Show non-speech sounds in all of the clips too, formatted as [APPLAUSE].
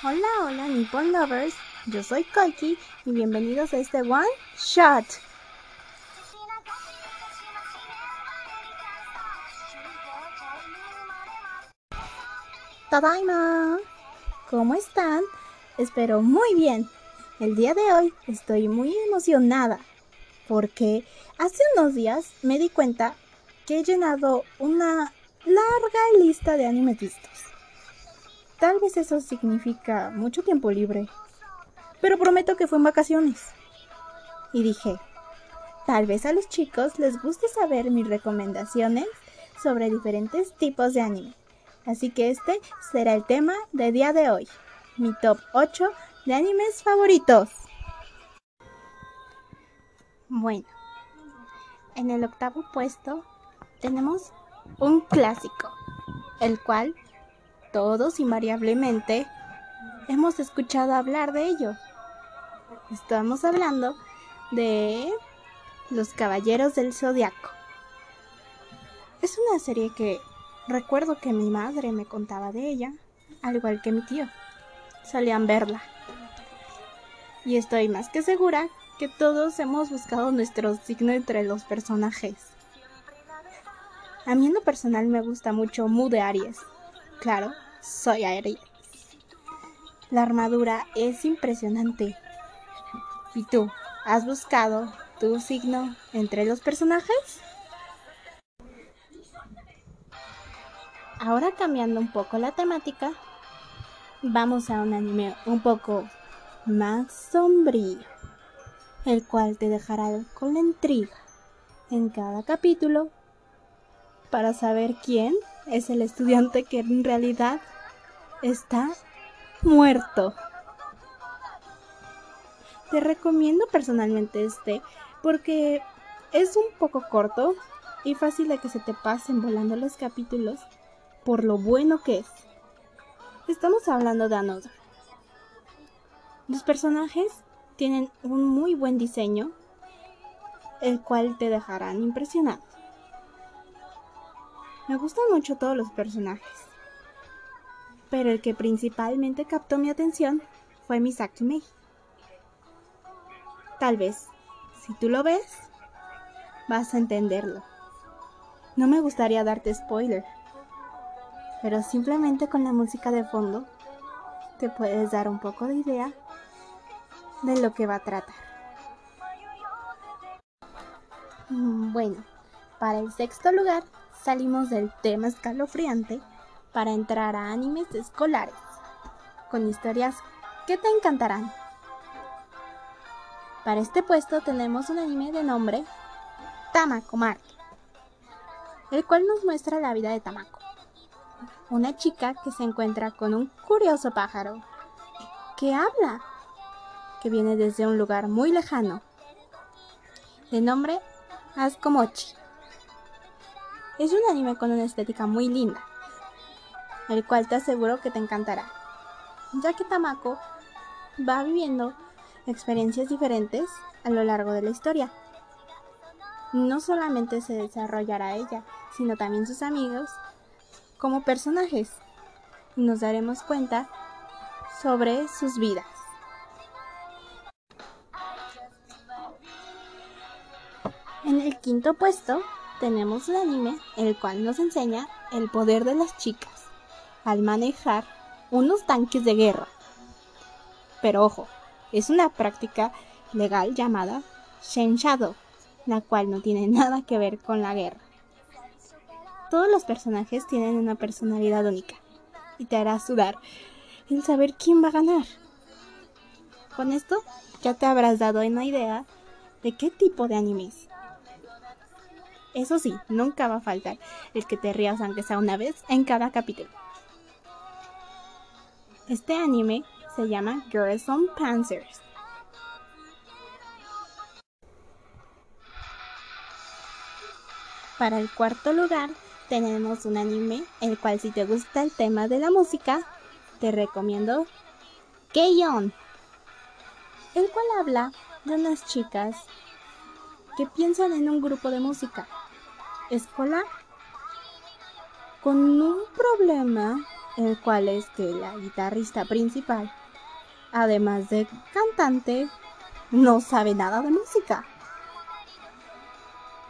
Hola, hola Nippon Lovers, yo soy Koiki y bienvenidos a este One Shot. Tadaima, ¿cómo están? Espero muy bien. El día de hoy estoy muy emocionada porque hace unos días me di cuenta que he llenado una larga lista de animes vistos. Tal vez eso significa mucho tiempo libre, pero prometo que fue en vacaciones. Y dije, tal vez a los chicos les guste saber mis recomendaciones sobre diferentes tipos de anime. Así que este será el tema de día de hoy, mi top 8 de animes favoritos. Bueno, en el octavo puesto tenemos un clásico, el cual todos invariablemente hemos escuchado hablar de ello. Estamos hablando de Los Caballeros del Zodiaco. Es una serie que recuerdo que mi madre me contaba de ella, al igual que mi tío. Solían verla. Y estoy más que segura que todos hemos buscado nuestro signo entre los personajes. A mí en lo personal me gusta mucho Mu de Aries. Claro, soy Aries. La armadura es impresionante. ¿Y tú? ¿Has buscado tu signo entre los personajes? Ahora cambiando un poco la temática, vamos a un anime un poco más sombrío, el cual te dejará con la intriga en cada capítulo para saber quién es el estudiante que en realidad está muerto. Te recomiendo personalmente este porque es un poco corto y fácil de que se te pasen volando los capítulos por lo bueno que es. Estamos hablando de Another. Los personajes tienen un muy buen diseño, el cual te dejarán impresionado. Me gustan mucho todos los personajes, pero el que principalmente captó mi atención fue Misaki Mei. Tal vez, si tú lo ves, vas a entenderlo. No me gustaría darte spoiler, pero simplemente con la música de fondo te puedes dar un poco de idea de lo que va a tratar. Mm, bueno, para el sexto lugar salimos del tema escalofriante para entrar a animes escolares, con historias que te encantarán. Para este puesto tenemos un anime de nombre Tamako Mark, el cual nos muestra la vida de Tamako, una chica que se encuentra con un curioso pájaro que habla, que viene desde un lugar muy lejano, de nombre Askomochi. Es un anime con una estética muy linda, el cual te aseguro que te encantará, ya que Tamako va viviendo experiencias diferentes a lo largo de la historia. No solamente se desarrollará ella, sino también sus amigos como personajes, y nos daremos cuenta sobre sus vidas. En el quinto puesto tenemos un anime el cual nos enseña el poder de las chicas al manejar unos tanques de guerra. Pero ojo, es una práctica legal llamada Shadow, la cual no tiene nada que ver con la guerra. Todos los personajes tienen una personalidad única y te hará sudar el saber quién va a ganar. Con esto ya te habrás dado una idea de qué tipo de anime es. Eso sí, nunca va a faltar el que te rías aunque sea una vez en cada capítulo. Este anime se llama Girls on Panzers. Para el cuarto lugar tenemos un anime el cual si te gusta el tema de la música, te recomiendo Keion, el cual habla de unas chicas que piensan en un grupo de música escolar con un problema el cual es que la guitarrista principal, además de cantante, no sabe nada de música.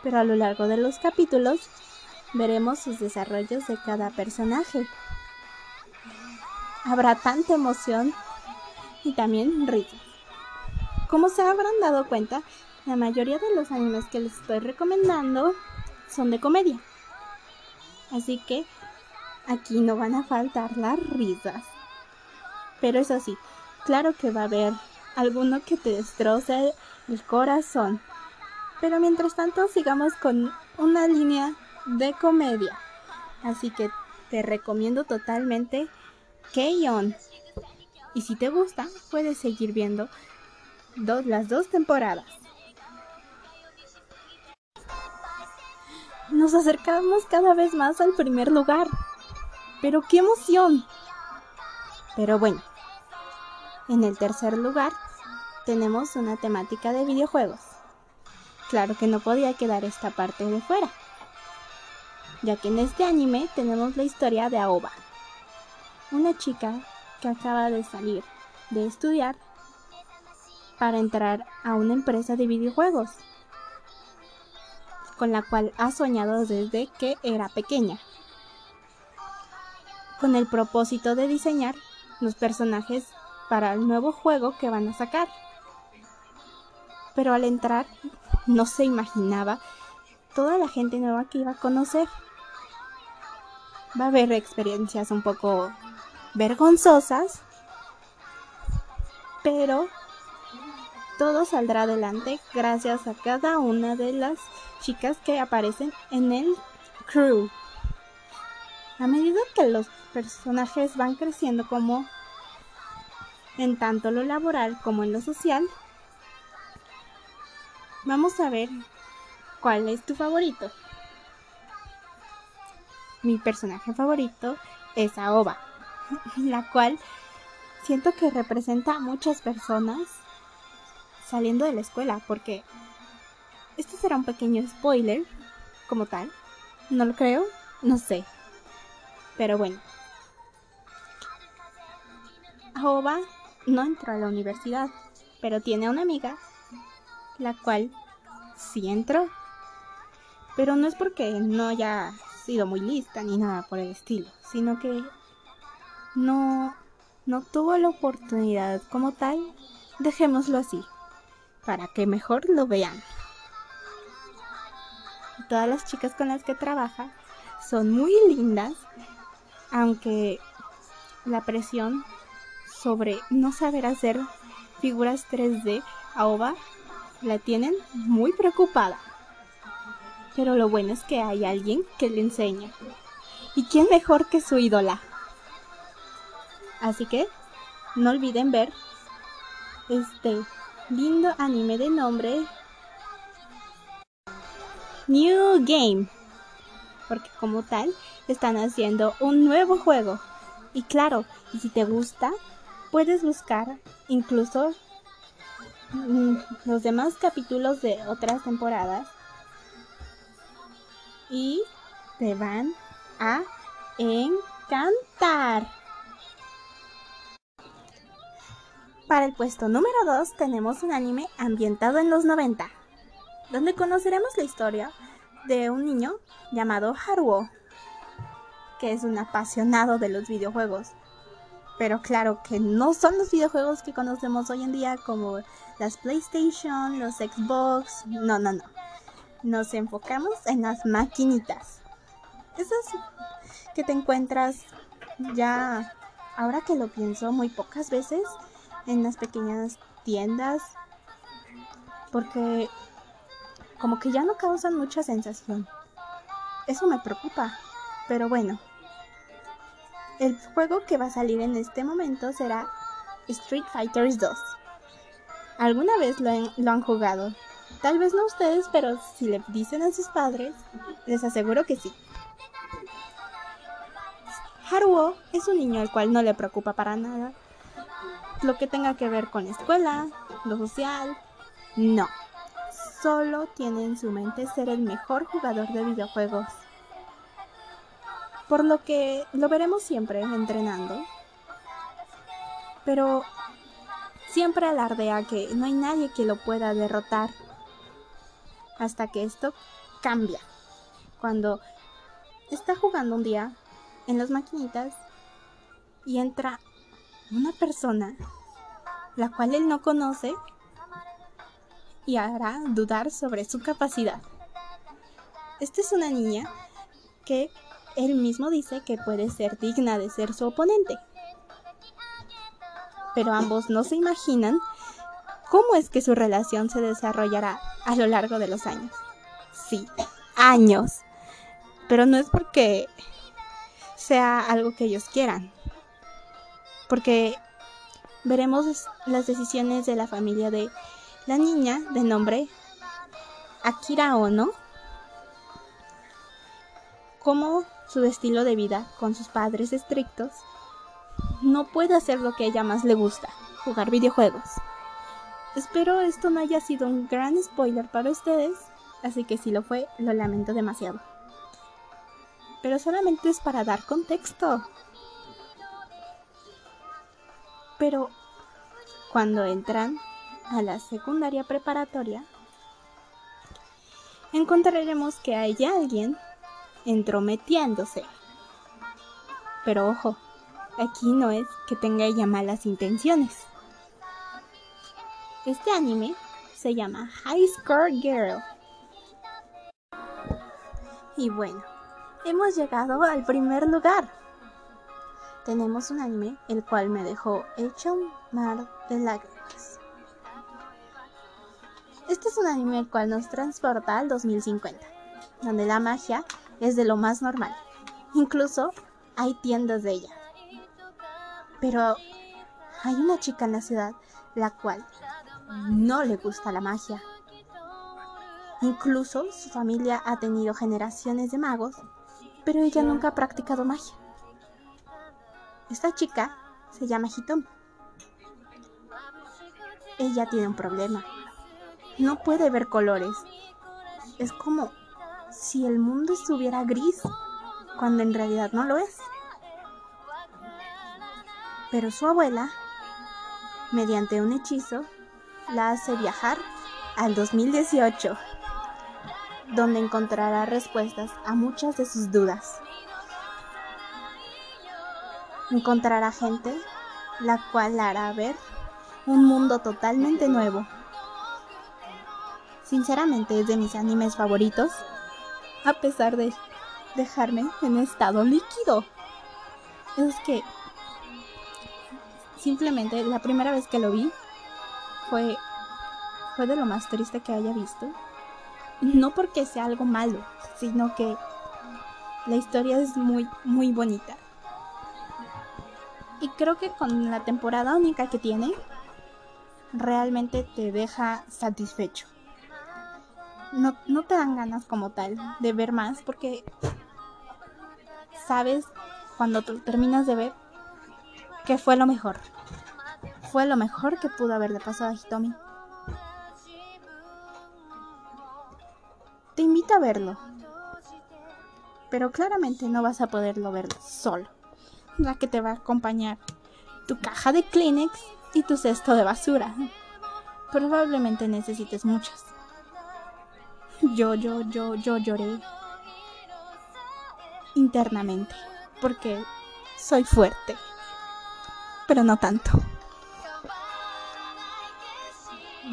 Pero a lo largo de los capítulos veremos sus desarrollos de cada personaje. Habrá tanta emoción y también risas. Como se habrán dado cuenta, la mayoría de los animes que les estoy recomendando son de comedia. Así que aquí no van a faltar las risas. Pero eso sí, claro que va a haber alguno que te destroce el corazón. Pero mientras tanto sigamos con una línea de comedia. Así que te recomiendo totalmente K-On! Y si te gusta, puedes seguir viendo las dos temporadas. Nos acercamos cada vez más al primer lugar. Pero qué emoción. Pero bueno, en el tercer lugar tenemos una temática de videojuegos. Claro que no podía quedar esta parte de fuera, ya que en este anime tenemos la historia de Aoba, una chica que acaba de salir de estudiar para entrar a una empresa de videojuegos, con la cual ha soñado desde que era pequeña, con el propósito de diseñar los personajes para el nuevo juego que van a sacar. Pero al entrar no se imaginaba toda la gente nueva que iba a conocer. Va a haber experiencias un poco vergonzosas, pero todo saldrá adelante gracias a cada una de las chicas que aparecen en el crew. A medida que los personajes van creciendo como en tanto lo laboral como en lo social, vamos a ver cuál es tu favorito. Mi personaje favorito es Aoba, [LAUGHS] la cual siento que representa a muchas personas saliendo de la escuela, porque este será un pequeño spoiler como tal. No lo creo, no sé. Pero bueno. Aoba no entró a la universidad, pero tiene una amiga, la cual sí entró. Pero no es porque no haya sido muy lista ni nada por el estilo, sino que no, no tuvo la oportunidad como tal, dejémoslo así, para que mejor lo vean. Todas las chicas con las que trabaja son muy lindas, aunque la presión sobre no saber hacer figuras 3D a OVA la tienen muy preocupada. Pero lo bueno es que hay alguien que le enseña. ¿Y quién mejor que su ídola? Así que no olviden ver este lindo anime de nombre New Game. Porque como tal están haciendo un nuevo juego. Y claro, si te gusta, puedes buscar incluso mm, los demás capítulos de otras temporadas y te van a encantar. Para el puesto número 2 tenemos un anime ambientado en los 90, donde conoceremos la historia de un niño llamado Haruo, que es un apasionado de los videojuegos. Pero claro que no son los videojuegos que conocemos hoy en día como las PlayStation, los Xbox, no, no, no. Nos enfocamos en las maquinitas. Esas que te encuentras ya, ahora que lo pienso, muy pocas veces en las pequeñas tiendas. Porque como que ya no causan mucha sensación. Eso me preocupa. Pero bueno, el juego que va a salir en este momento será Street Fighter 2. ¿Alguna vez lo, han jugado? Tal vez no ustedes, pero si le dicen a sus padres, les aseguro que sí. Haruo es un niño al cual no le preocupa para nada lo que tenga que ver con la escuela, lo social. No, solo tiene en su mente ser el mejor jugador de videojuegos. por lo que lo veremos siempre entrenando. Pero siempre alardea que no hay nadie que lo pueda derrotar hasta que esto cambia. Cuando está jugando un día en las maquinitas y entra una persona la cual él no conoce y hará dudar sobre su capacidad. Esta es una niña que él mismo dice que puede ser digna de ser su oponente. Pero ambos no se imaginan cómo es que su relación se desarrollará a lo largo de los años. Sí, años. Pero no es porque sea algo que ellos quieran. Porque veremos las decisiones de la familia de la niña de nombre Akira Ono, cómo su estilo de vida con sus padres estrictos no puede hacer lo que a ella más le gusta, jugar videojuegos. Espero esto no haya sido un gran spoiler para ustedes, así que si lo fue, lo lamento demasiado. Pero solamente es para dar contexto. Pero cuando entran a la secundaria preparatoria, encontraremos que hay alguien entrometiéndose. Pero ojo, aquí no es que tenga ella malas intenciones. Este anime se llama High Score Girl. Y bueno, hemos llegado al primer lugar tenemos un anime el cual me dejó hecho un mar de lágrimas. Este es un anime el cual nos transporta al 2050, donde la magia es de lo más normal. Incluso hay tiendas de ella. Pero hay una chica en la ciudad la cual no le gusta la magia. Incluso su familia ha tenido generaciones de magos, pero ella nunca ha practicado magia. Esta chica se llama Hitomi. Ella tiene un problema. No puede ver colores. Es como si el mundo estuviera gris cuando en realidad no lo es. Pero su abuela, mediante un hechizo, la hace viajar al 2018, donde encontrará respuestas a muchas de sus dudas encontrará gente la cual hará ver un mundo totalmente nuevo. Sinceramente es de mis animes favoritos, a pesar de dejarme en estado líquido. Es que simplemente la primera vez que lo vi fue fue de lo más triste que haya visto. No porque sea algo malo, sino que la historia es muy muy bonita. Y creo que con la temporada única que tiene, realmente te deja satisfecho. No, no te dan ganas como tal de ver más porque sabes cuando terminas de ver que fue lo mejor. Fue lo mejor que pudo haberle pasado a Hitomi. Te invito a verlo. Pero claramente no vas a poderlo ver solo la que te va a acompañar tu caja de Kleenex y tu cesto de basura. Probablemente necesites muchas. Yo, yo, yo, yo lloré internamente porque soy fuerte, pero no tanto.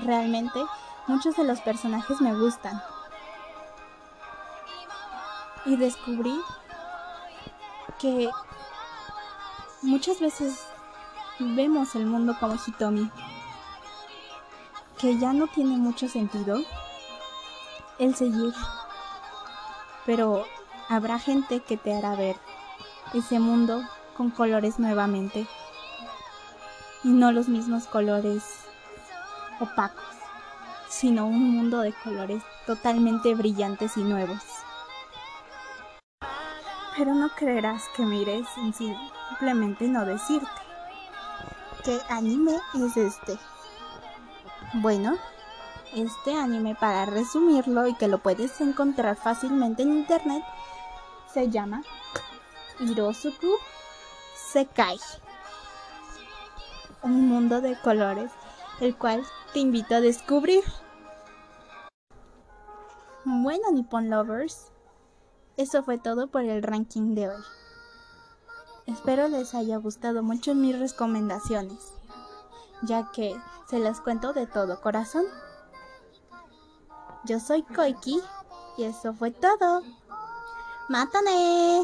Realmente muchos de los personajes me gustan. Y descubrí que Muchas veces vemos el mundo como Hitomi, que ya no tiene mucho sentido el seguir, pero habrá gente que te hará ver ese mundo con colores nuevamente y no los mismos colores opacos, sino un mundo de colores totalmente brillantes y nuevos. Pero no creerás que mires en sí simplemente no decirte. ¿Qué anime es este? Bueno, este anime, para resumirlo y que lo puedes encontrar fácilmente en internet, se llama Hirosuku Sekai. Un mundo de colores, el cual te invito a descubrir. Bueno, Nippon Lovers, eso fue todo por el ranking de hoy. Espero les haya gustado mucho mis recomendaciones, ya que se las cuento de todo corazón. Yo soy Koiki y eso fue todo. ¡Mátane!